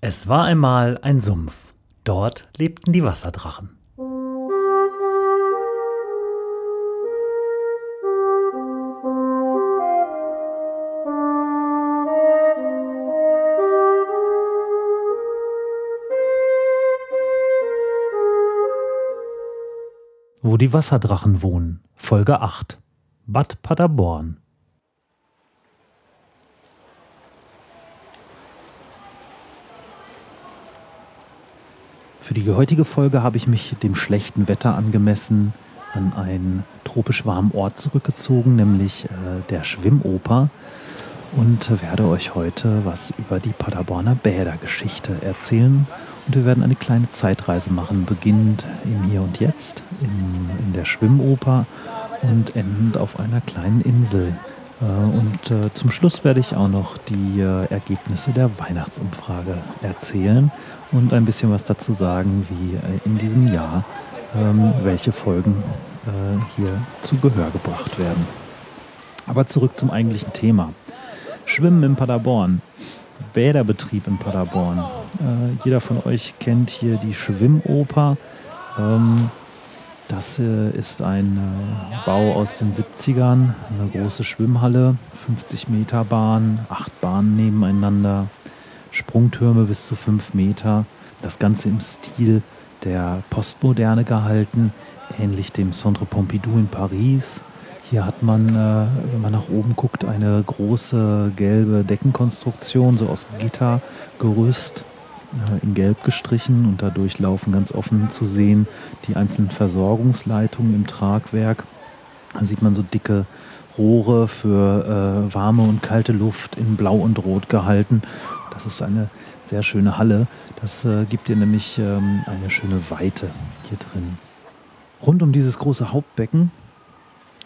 Es war einmal ein Sumpf. Dort lebten die Wasserdrachen. Wo die Wasserdrachen wohnen. Folge 8. Bad Paderborn. Für die heutige Folge habe ich mich dem schlechten Wetter angemessen an einen tropisch warmen Ort zurückgezogen, nämlich äh, der Schwimmoper und werde euch heute was über die Paderborner Bädergeschichte erzählen. Und wir werden eine kleine Zeitreise machen, beginnend im Hier und Jetzt, in, in der Schwimmoper und endend auf einer kleinen Insel. Äh, und äh, zum Schluss werde ich auch noch die äh, Ergebnisse der Weihnachtsumfrage erzählen und ein bisschen was dazu sagen, wie in diesem Jahr ähm, welche Folgen hier zu Gehör gebracht werden. Aber zurück zum eigentlichen Thema. Schwimmen in Paderborn, Bäderbetrieb in Paderborn. Jeder von euch kennt hier die Schwimmoper. Ähm, das äh, ist ein äh, Bau aus den 70ern, eine große Schwimmhalle, 50 Meter Bahn, acht Bahnen nebeneinander, Sprungtürme bis zu fünf Meter. Das Ganze im Stil der Postmoderne gehalten, ähnlich dem Centre Pompidou in Paris. Hier hat man, äh, wenn man nach oben guckt, eine große gelbe Deckenkonstruktion, so aus Gittergerüst, in Gelb gestrichen und dadurch laufen ganz offen zu sehen die einzelnen Versorgungsleitungen im Tragwerk. Da sieht man so dicke Rohre für äh, warme und kalte Luft in Blau und Rot gehalten das ist eine sehr schöne Halle. Das äh, gibt dir nämlich ähm, eine schöne Weite hier drin. Rund um dieses große Hauptbecken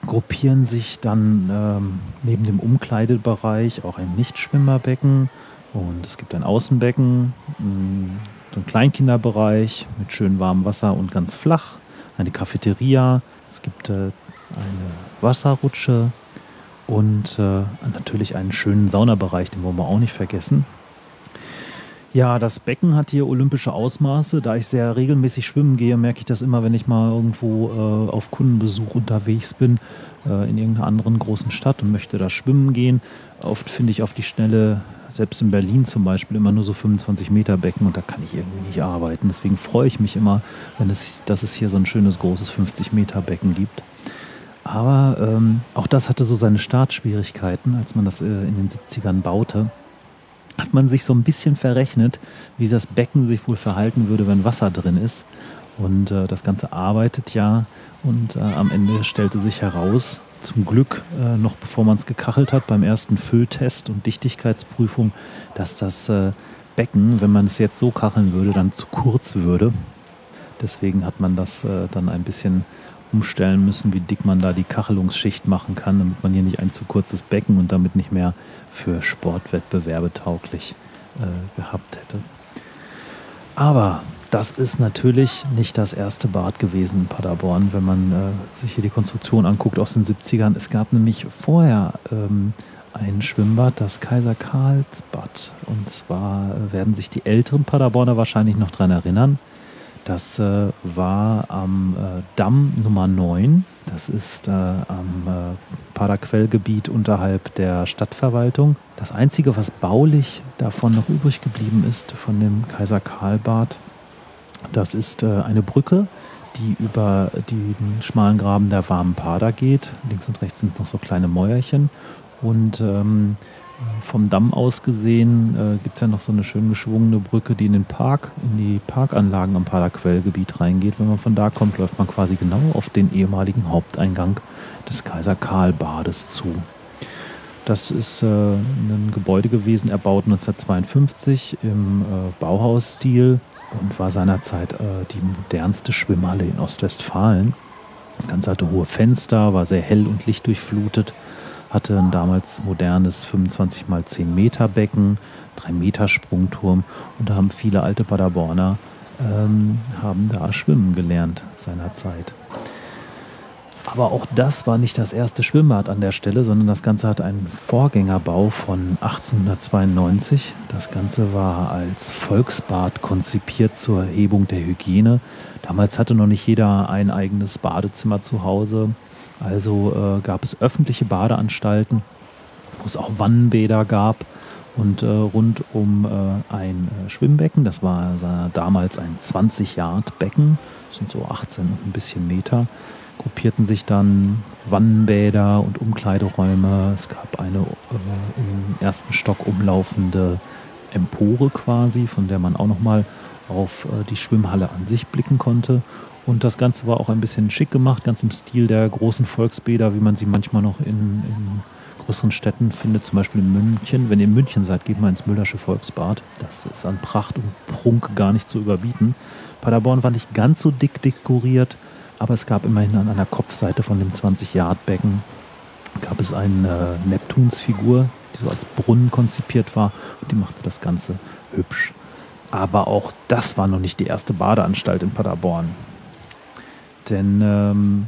gruppieren sich dann ähm, neben dem Umkleidebereich auch ein Nichtschwimmerbecken und es gibt ein Außenbecken, mh, so einen Kleinkinderbereich mit schön warmem Wasser und ganz flach, eine Cafeteria, es gibt äh, eine Wasserrutsche und äh, natürlich einen schönen Saunabereich, den wollen wir auch nicht vergessen. Ja, das Becken hat hier olympische Ausmaße. Da ich sehr regelmäßig schwimmen gehe, merke ich das immer, wenn ich mal irgendwo äh, auf Kundenbesuch unterwegs bin, äh, in irgendeiner anderen großen Stadt und möchte da schwimmen gehen. Oft finde ich auf die Schnelle, selbst in Berlin zum Beispiel, immer nur so 25 Meter Becken und da kann ich irgendwie nicht arbeiten. Deswegen freue ich mich immer, wenn es, dass es hier so ein schönes, großes 50 Meter Becken gibt. Aber ähm, auch das hatte so seine Startschwierigkeiten, als man das äh, in den 70ern baute hat man sich so ein bisschen verrechnet, wie das Becken sich wohl verhalten würde, wenn Wasser drin ist. Und äh, das Ganze arbeitet ja und äh, am Ende stellte sich heraus, zum Glück äh, noch bevor man es gekachelt hat, beim ersten Fülltest und Dichtigkeitsprüfung, dass das äh, Becken, wenn man es jetzt so kacheln würde, dann zu kurz würde. Deswegen hat man das äh, dann ein bisschen umstellen müssen, wie dick man da die Kachelungsschicht machen kann, damit man hier nicht ein zu kurzes Becken und damit nicht mehr für Sportwettbewerbe tauglich äh, gehabt hätte. Aber das ist natürlich nicht das erste Bad gewesen in Paderborn, wenn man äh, sich hier die Konstruktion anguckt aus den 70ern. Es gab nämlich vorher ähm, ein Schwimmbad, das Kaiser Karlsbad. Und zwar äh, werden sich die älteren Paderborner wahrscheinlich noch daran erinnern. Das äh, war am äh, Damm Nummer 9. Das ist äh, am äh, Paderquellgebiet unterhalb der Stadtverwaltung. Das Einzige, was baulich davon noch übrig geblieben ist, von dem Kaiser Karlbad, das ist äh, eine Brücke, die über den schmalen Graben der Warmen Pader geht. Links und rechts sind noch so kleine Mäuerchen. Und ähm, vom Damm aus gesehen äh, gibt es ja noch so eine schön geschwungene Brücke, die in den Park, in die Parkanlagen am Paderquellgebiet reingeht. Wenn man von da kommt, läuft man quasi genau auf den ehemaligen Haupteingang des Kaiser Karl Bades zu. Das ist äh, ein Gebäude gewesen, erbaut 1952 im äh, Bauhausstil und war seinerzeit äh, die modernste Schwimmhalle in Ostwestfalen. Das Ganze hatte hohe Fenster, war sehr hell und lichtdurchflutet hatte ein damals modernes 25 mal 10 Meter Becken, 3 Meter Sprungturm und da haben viele alte Paderborner ähm, haben da schwimmen gelernt seinerzeit. Aber auch das war nicht das erste Schwimmbad an der Stelle, sondern das Ganze hat einen Vorgängerbau von 1892. Das Ganze war als Volksbad konzipiert zur Erhebung der Hygiene. Damals hatte noch nicht jeder ein eigenes Badezimmer zu Hause. Also äh, gab es öffentliche Badeanstalten, wo es auch Wannenbäder gab und äh, rund um äh, ein äh, Schwimmbecken. Das war damals ein 20 Yard Becken, das sind so 18 und ein bisschen Meter gruppierten sich dann Wannenbäder und Umkleideräume. Es gab eine äh, im ersten Stock umlaufende Empore quasi, von der man auch nochmal auf äh, die Schwimmhalle an sich blicken konnte. Und das Ganze war auch ein bisschen schick gemacht, ganz im Stil der großen Volksbäder, wie man sie manchmal noch in, in größeren Städten findet, zum Beispiel in München. Wenn ihr in München seid, geht mal ins Müllersche Volksbad. Das ist an Pracht und Prunk gar nicht zu überbieten. Paderborn war nicht ganz so dick dekoriert, aber es gab immerhin an einer Kopfseite von dem 20-Yard-Becken gab es eine äh, Neptunsfigur, die so als Brunnen konzipiert war und die machte das Ganze hübsch. Aber auch das war noch nicht die erste Badeanstalt in Paderborn. Denn ähm,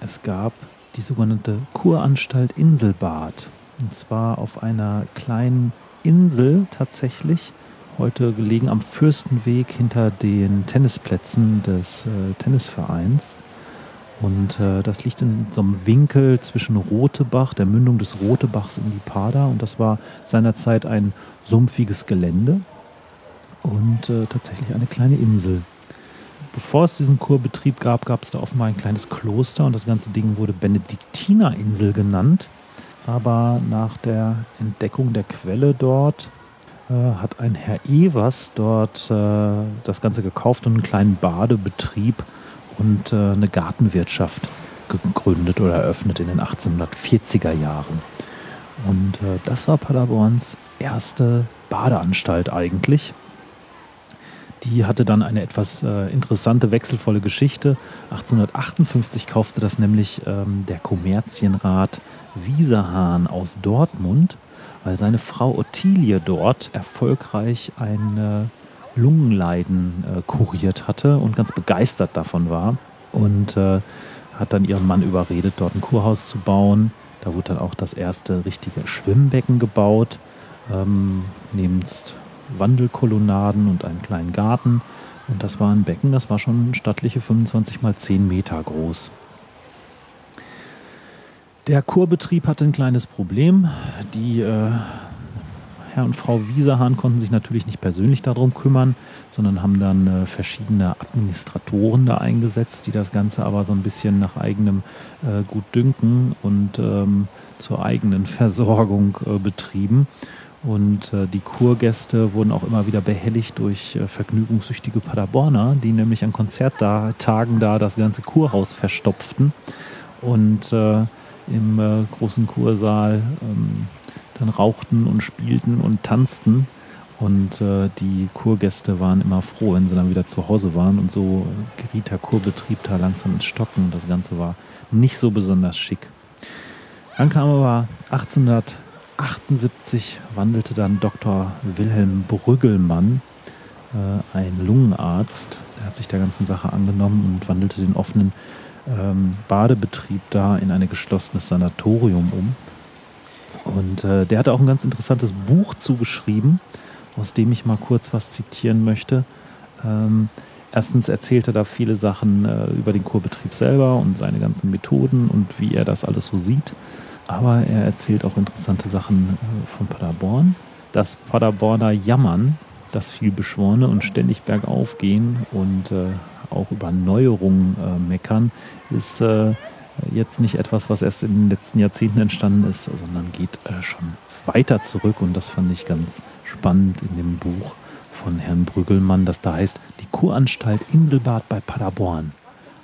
es gab die sogenannte Kuranstalt Inselbad. Und zwar auf einer kleinen Insel tatsächlich, heute gelegen am Fürstenweg hinter den Tennisplätzen des äh, Tennisvereins. Und äh, das liegt in so einem Winkel zwischen Rotebach, der Mündung des Rotebachs in die Pada. Und das war seinerzeit ein sumpfiges Gelände und äh, tatsächlich eine kleine Insel. Bevor es diesen Kurbetrieb gab, gab es da offenbar ein kleines Kloster und das ganze Ding wurde Benediktinerinsel genannt. Aber nach der Entdeckung der Quelle dort äh, hat ein Herr Evers dort äh, das Ganze gekauft und einen kleinen Badebetrieb und äh, eine Gartenwirtschaft gegründet oder eröffnet in den 1840er Jahren. Und äh, das war Paderborns erste Badeanstalt eigentlich. Die hatte dann eine etwas äh, interessante, wechselvolle Geschichte. 1858 kaufte das nämlich ähm, der Kommerzienrat Wieserhahn aus Dortmund, weil seine Frau Ottilie dort erfolgreich ein Lungenleiden äh, kuriert hatte und ganz begeistert davon war. Und äh, hat dann ihren Mann überredet, dort ein Kurhaus zu bauen. Da wurde dann auch das erste richtige Schwimmbecken gebaut, ähm, nebst Wandelkolonnaden und einem kleinen Garten. Und das war ein Becken, das war schon stattliche 25 mal 10 Meter groß. Der Kurbetrieb hatte ein kleines Problem. Die äh, Herr und Frau Wieserhahn konnten sich natürlich nicht persönlich darum kümmern, sondern haben dann äh, verschiedene Administratoren da eingesetzt, die das Ganze aber so ein bisschen nach eigenem äh, Gutdünken und ähm, zur eigenen Versorgung äh, betrieben. Und äh, die Kurgäste wurden auch immer wieder behelligt durch äh, vergnügungssüchtige Paderborner, die nämlich an Konzerttagen da das ganze Kurhaus verstopften und äh, im großen Kursaal ähm, dann rauchten und spielten und tanzten. Und äh, die Kurgäste waren immer froh, wenn sie dann wieder zu Hause waren. Und so geriet der Kurbetrieb da langsam ins Stocken. Das Ganze war nicht so besonders schick. Dann kam aber 1878, wandelte dann Dr. Wilhelm Brüggelmann, äh, ein Lungenarzt, der hat sich der ganzen Sache angenommen und wandelte den offenen ähm, Badebetrieb da in ein geschlossenes Sanatorium um. Und äh, der hat auch ein ganz interessantes Buch zugeschrieben, aus dem ich mal kurz was zitieren möchte. Ähm, erstens erzählt er da viele Sachen äh, über den Kurbetrieb selber und seine ganzen Methoden und wie er das alles so sieht. Aber er erzählt auch interessante Sachen äh, von Paderborn. Das Paderborner Jammern, das viel Beschworene und ständig bergauf gehen und äh, auch über Neuerungen äh, meckern, ist jetzt nicht etwas, was erst in den letzten Jahrzehnten entstanden ist, sondern geht schon weiter zurück. Und das fand ich ganz spannend in dem Buch von Herrn Brüggelmann, das da heißt Die Kuranstalt Inselbad bei Paderborn.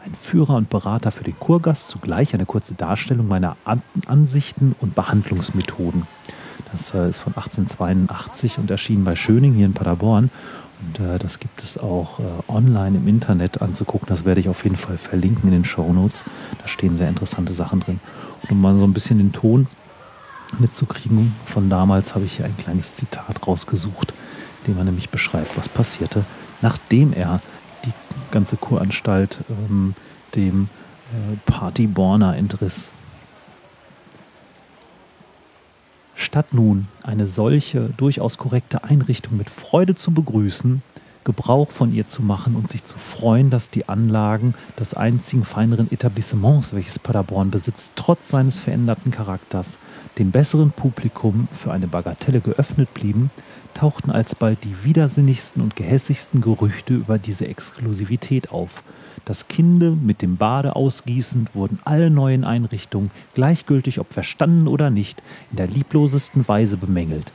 Ein Führer und Berater für den Kurgast, zugleich eine kurze Darstellung meiner An Ansichten und Behandlungsmethoden. Das äh, ist von 1882 und erschien bei Schöning hier in Paderborn. Und äh, das gibt es auch äh, online im Internet anzugucken. Das werde ich auf jeden Fall verlinken in den Show Notes. Da stehen sehr interessante Sachen drin. Und um mal so ein bisschen den Ton mitzukriegen, von damals habe ich hier ein kleines Zitat rausgesucht, dem er nämlich beschreibt, was passierte, nachdem er die ganze Kuranstalt ähm, dem äh, Partyborner Entriss. Statt nun eine solche durchaus korrekte Einrichtung mit Freude zu begrüßen, Gebrauch von ihr zu machen und sich zu freuen, dass die Anlagen des einzigen feineren Etablissements, welches Paderborn besitzt, trotz seines veränderten Charakters, dem besseren Publikum für eine Bagatelle geöffnet blieben, tauchten alsbald die widersinnigsten und gehässigsten Gerüchte über diese Exklusivität auf. Das Kinde mit dem Bade ausgießend wurden alle neuen Einrichtungen, gleichgültig ob verstanden oder nicht, in der lieblosesten Weise bemängelt.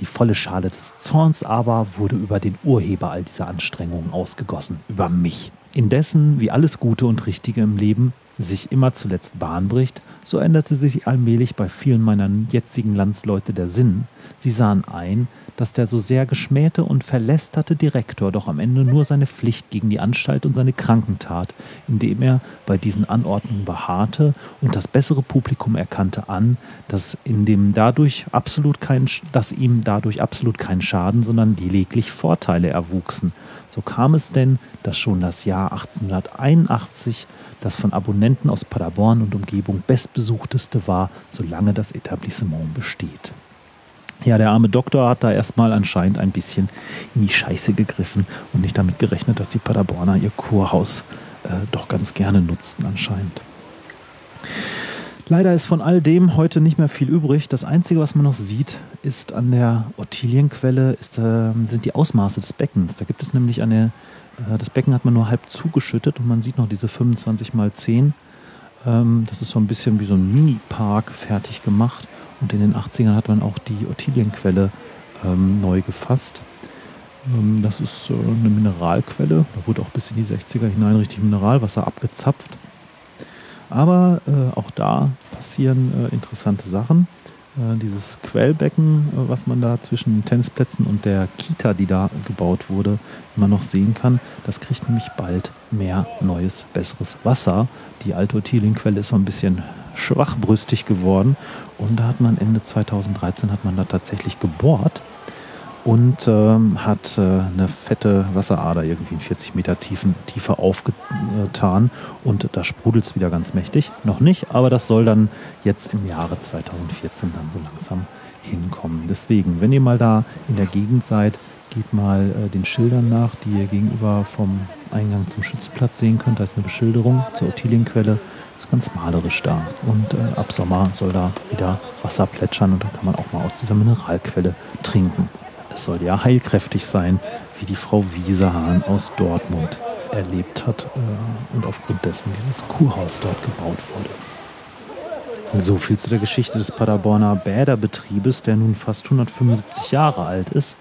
Die volle Schale des Zorns aber wurde über den Urheber all dieser Anstrengungen ausgegossen, über mich. Indessen, wie alles Gute und Richtige im Leben sich immer zuletzt Bahn bricht, so änderte sich allmählich bei vielen meiner jetzigen Landsleute der Sinn. Sie sahen ein, dass der so sehr geschmähte und verlästerte Direktor doch am Ende nur seine Pflicht gegen die Anstalt und seine Kranken tat, indem er bei diesen Anordnungen beharrte und das bessere Publikum erkannte an, dass, in dem dadurch absolut kein, dass ihm dadurch absolut kein Schaden, sondern lediglich Vorteile erwuchsen. So kam es denn, dass schon das Jahr 1881 das von Abonnenten aus Paderborn und Umgebung bestbesuchteste war, solange das Etablissement besteht. Ja, der arme Doktor hat da erstmal anscheinend ein bisschen in die Scheiße gegriffen und nicht damit gerechnet, dass die Paderborner ihr Kurhaus äh, doch ganz gerne nutzten anscheinend. Leider ist von all dem heute nicht mehr viel übrig. Das Einzige, was man noch sieht, ist an der Ottilienquelle, ist, äh, sind die Ausmaße des Beckens. Da gibt es nämlich eine, das Becken hat man nur halb zugeschüttet und man sieht noch diese 25 mal 10. Ähm, das ist so ein bisschen wie so ein Mini-Park fertig gemacht. Und in den 80ern hat man auch die Ottilienquelle ähm, neu gefasst. Ähm, das ist äh, eine Mineralquelle. Da wurde auch bis in die 60er hinein richtig Mineralwasser abgezapft. Aber äh, auch da passieren äh, interessante Sachen. Äh, dieses Quellbecken, äh, was man da zwischen den Tennisplätzen und der Kita, die da gebaut wurde, immer noch sehen kann, das kriegt nämlich bald mehr neues, besseres Wasser. Die alte Ottilienquelle ist so ein bisschen schwachbrüstig geworden. Und da hat man Ende 2013 hat man da tatsächlich gebohrt und ähm, hat äh, eine fette Wasserader irgendwie in 40 Meter tiefen, Tiefe aufgetan und da sprudelt es wieder ganz mächtig. Noch nicht, aber das soll dann jetzt im Jahre 2014 dann so langsam hinkommen. Deswegen, wenn ihr mal da in der Gegend seid, geht mal äh, den Schildern nach, die ihr gegenüber vom Eingang zum Schützplatz sehen könnt. Da ist eine Beschilderung zur Ottilienquelle. Ist ganz malerisch da. Und äh, ab Sommer soll da wieder Wasser plätschern und dann kann man auch mal aus dieser Mineralquelle trinken. Es soll ja heilkräftig sein, wie die Frau Wieserhahn aus Dortmund erlebt hat äh, und aufgrund dessen dieses Kuhhaus dort gebaut wurde. So viel zu der Geschichte des Paderborner Bäderbetriebes, der nun fast 175 Jahre alt ist.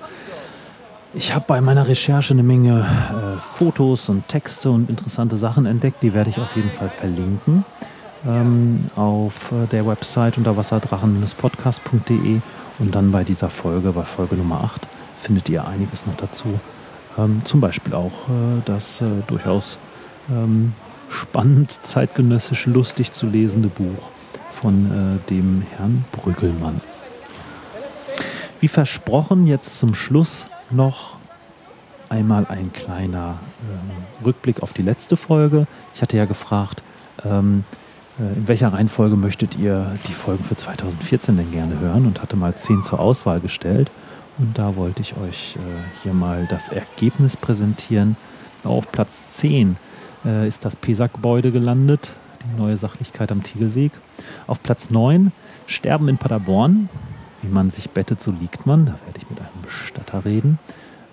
Ich habe bei meiner Recherche eine Menge äh, Fotos und Texte und interessante Sachen entdeckt. Die werde ich auf jeden Fall verlinken ähm, auf äh, der Website unter wasserdrachen-podcast.de und dann bei dieser Folge, bei Folge Nummer 8, findet ihr einiges noch dazu. Ähm, zum Beispiel auch äh, das äh, durchaus ähm, spannend, zeitgenössisch, lustig zu lesende Buch von äh, dem Herrn Brüggelmann. Wie versprochen, jetzt zum Schluss noch einmal ein kleiner ähm, Rückblick auf die letzte Folge. Ich hatte ja gefragt, ähm, äh, in welcher Reihenfolge möchtet ihr die Folgen für 2014 denn gerne hören und hatte mal zehn zur Auswahl gestellt. Und da wollte ich euch äh, hier mal das Ergebnis präsentieren. Auf Platz 10 äh, ist das PESA-Gebäude gelandet, die neue Sachlichkeit am Tiegelweg. Auf Platz 9 Sterben in Paderborn. Wie man sich bettet, so liegt man. Da werde ich mit einem Bestatter reden.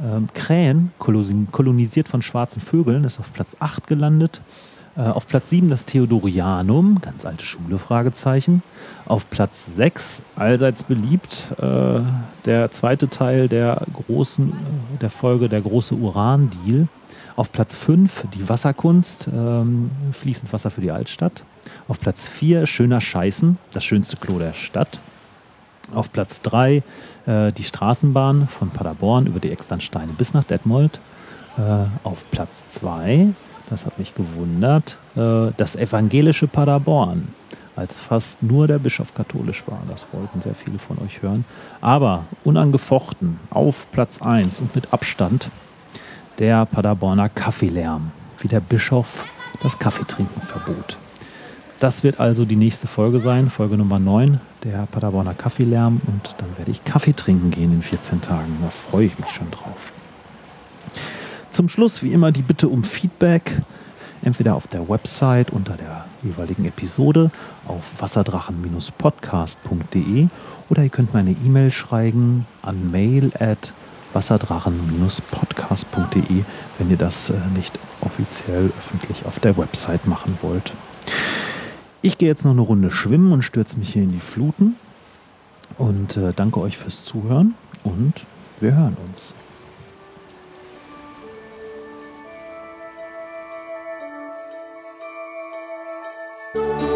Ähm, Krähen, kolonisiert von schwarzen Vögeln, ist auf Platz 8 gelandet. Äh, auf Platz 7 das Theodorianum, ganz alte Schule, Fragezeichen. Auf Platz 6, allseits beliebt, äh, der zweite Teil der großen, äh, der Folge Der große Uran-Deal. Auf Platz 5 die Wasserkunst, ähm, fließend Wasser für die Altstadt. Auf Platz 4 Schöner Scheißen, das schönste Klo der Stadt. Auf Platz 3 äh, die Straßenbahn von Paderborn über die Externsteine bis nach Detmold. Äh, auf Platz 2, das hat mich gewundert, äh, das evangelische Paderborn. Als fast nur der Bischof katholisch war. Das wollten sehr viele von euch hören. Aber unangefochten auf Platz 1 und mit Abstand der Paderborner Kaffeelärm, wie der Bischof das Kaffeetrinken verbot. Das wird also die nächste Folge sein, Folge Nummer 9, der Paderborner Kaffeelärm. Und dann werde ich Kaffee trinken gehen in 14 Tagen. Da freue ich mich schon drauf. Zum Schluss wie immer die Bitte um Feedback. Entweder auf der Website unter der jeweiligen Episode auf wasserdrachen-podcast.de oder ihr könnt mir eine E-Mail schreiben an mail at wasserdrachen-podcast.de, wenn ihr das äh, nicht offiziell öffentlich auf der Website machen wollt. Ich gehe jetzt noch eine Runde schwimmen und stürze mich hier in die Fluten und äh, danke euch fürs Zuhören und wir hören uns. Música